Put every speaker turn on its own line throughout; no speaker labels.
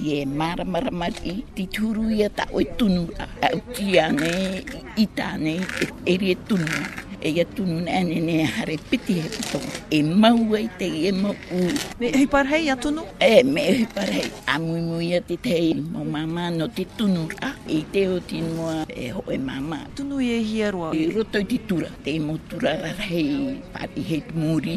Ie marama rama i ti turu ia ta oi tunu a au tia ne i ta ne e rie tunu e ia tunu ne ne ne hare piti he pito e mau ai te e mau u
me hi par hei a tunu
e me hi par hei a mui mui a ti tei mo mama no ti tunu a i te o ti mo e ho e mama
tunu e hia roa
i roto ti tura te mo tura ra hei pa i
he muri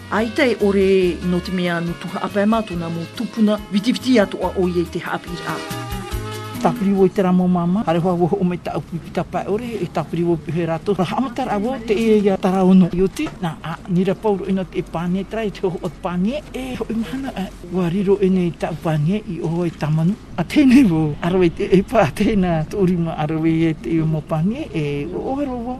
Ai te ore no te mea no tu haapai ma tona mo tupuna whitiwhiti a toa o ia i te haapiri a.
Tapiri woi te ramo mama hare hoa woho me ta upu ki ta pae ore e tapiri woi puhe rato na haamata ra wou te e ia tara ono i oti na a ni ra pau roi na te panie tara i te hoho o te panie e hoi mahana a wa riro enei ta upanie i oho e tamanu a tenei wou a roi te e
pa tena to rima a roi e te i mo
panie e
oho ro wou.